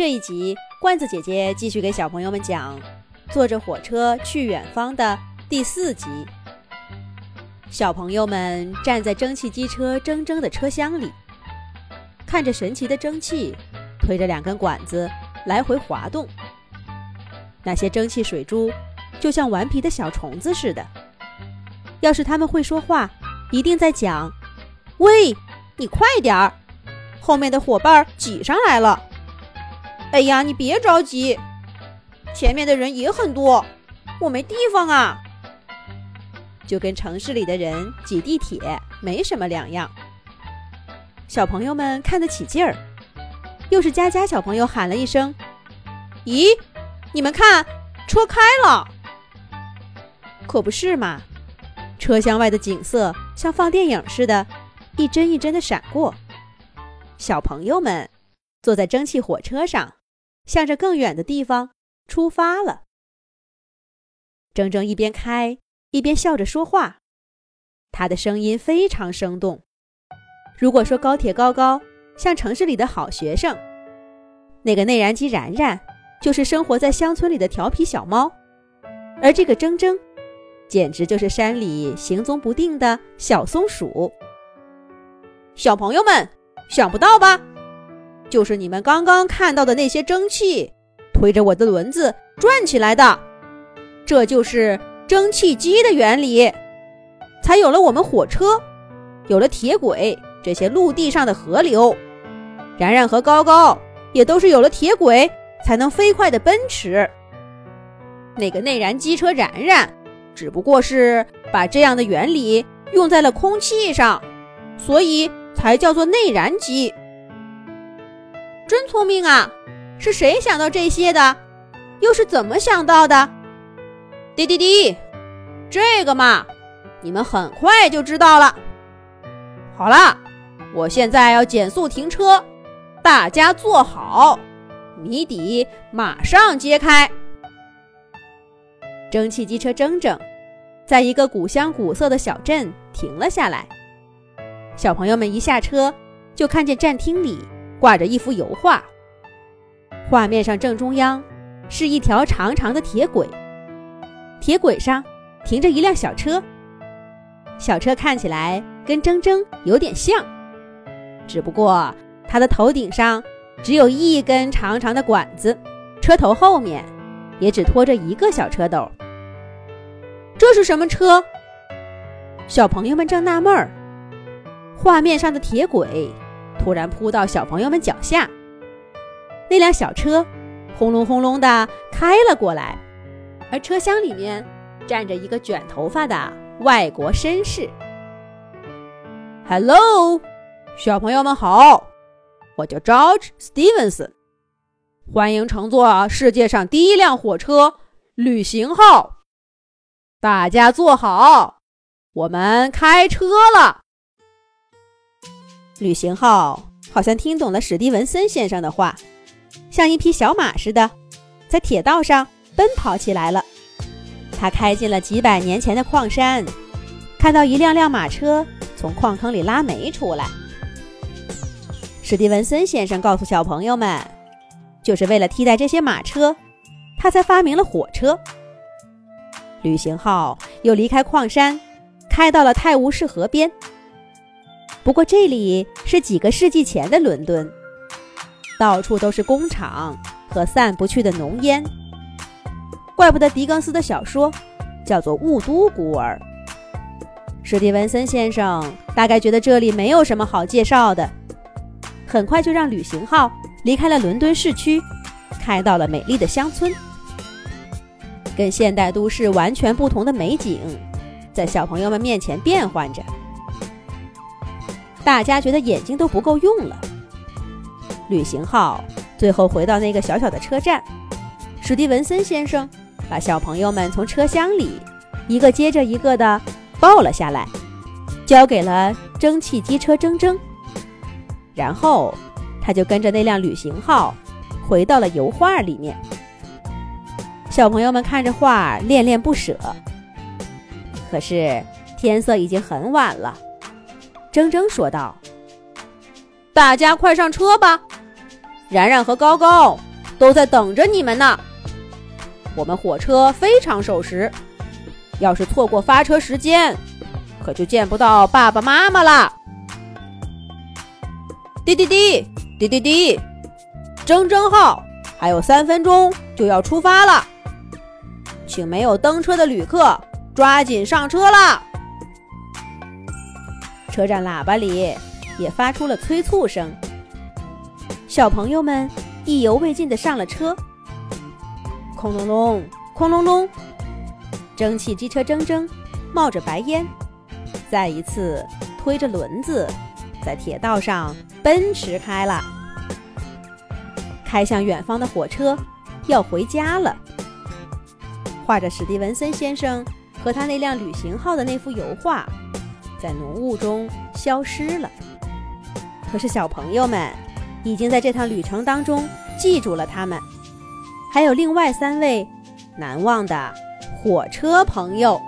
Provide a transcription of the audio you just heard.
这一集，罐子姐姐继续给小朋友们讲《坐着火车去远方》的第四集。小朋友们站在蒸汽机车铮铮的车厢里，看着神奇的蒸汽推着两根管子来回滑动。那些蒸汽水珠就像顽皮的小虫子似的。要是他们会说话，一定在讲：“喂，你快点儿，后面的伙伴挤上来了。”“哎呀，你别着急，前面的人也很多，我没地方啊。”就跟城市里的人挤地铁没什么两样。小朋友们看得起劲儿，又是佳佳小朋友喊了一声：“咦，你们看，车开了！”可不是嘛，车厢外的景色像放电影似的，一帧一帧的闪过。小朋友们坐在蒸汽火车上，向着更远的地方出发了。铮铮一边开。一边笑着说话，他的声音非常生动。如果说高铁高高像城市里的好学生，那个内燃机然然就是生活在乡村里的调皮小猫，而这个铮铮，简直就是山里行踪不定的小松鼠。小朋友们，想不到吧？就是你们刚刚看到的那些蒸汽，推着我的轮子转起来的，这就是。蒸汽机的原理，才有了我们火车，有了铁轨这些陆地上的河流。然然和高高也都是有了铁轨才能飞快的奔驰。那个内燃机车然然，只不过是把这样的原理用在了空气上，所以才叫做内燃机。真聪明啊！是谁想到这些的？又是怎么想到的？滴滴滴，这个嘛，你们很快就知道了。好了，我现在要减速停车，大家坐好，谜底马上揭开。蒸汽机车铮铮，在一个古香古色的小镇停了下来。小朋友们一下车，就看见站厅里挂着一幅油画，画面上正中央是一条长长的铁轨。铁轨上停着一辆小车，小车看起来跟铮铮有点像，只不过它的头顶上只有一根长长的管子，车头后面也只拖着一个小车斗。这是什么车？小朋友们正纳闷儿，画面上的铁轨突然扑到小朋友们脚下，那辆小车轰隆轰隆地开了过来。而车厢里面站着一个卷头发的外国绅士。Hello，小朋友们好，我叫 George Stevens，欢迎乘坐世界上第一辆火车——旅行号。大家坐好，我们开车了。旅行号好像听懂了史蒂文森先生的话，像一匹小马似的，在铁道上。奔跑起来了，他开进了几百年前的矿山，看到一辆辆马车从矿坑里拉煤出来。史蒂文森先生告诉小朋友们，就是为了替代这些马车，他才发明了火车。旅行号又离开矿山，开到了泰晤士河边。不过这里是几个世纪前的伦敦，到处都是工厂和散不去的浓烟。怪不得狄更斯的小说叫做《雾都孤儿》。史蒂文森先生大概觉得这里没有什么好介绍的，很快就让旅行号离开了伦敦市区，开到了美丽的乡村。跟现代都市完全不同的美景，在小朋友们面前变换着。大家觉得眼睛都不够用了。旅行号最后回到那个小小的车站，史蒂文森先生。把小朋友们从车厢里一个接着一个的抱了下来，交给了蒸汽机车铮铮。然后他就跟着那辆旅行号回到了油画里面。小朋友们看着画恋恋不舍。可是天色已经很晚了，铮铮说道：“大家快上车吧，然然和高高都在等着你们呢。我们火车非常守时，要是错过发车时间，可就见不到爸爸妈妈了。滴滴滴滴滴滴，铮铮号还有三分钟就要出发了，请没有登车的旅客抓紧上车啦！车站喇叭里也发出了催促声。小朋友们意犹未尽地上了车。轰隆隆，轰隆隆，蒸汽机车铮铮冒着白烟，再一次推着轮子在铁道上奔驰开了。开向远方的火车要回家了。画着史蒂文森先生和他那辆旅行号的那幅油画，在浓雾中消失了。可是小朋友们。已经在这趟旅程当中记住了他们，还有另外三位难忘的火车朋友。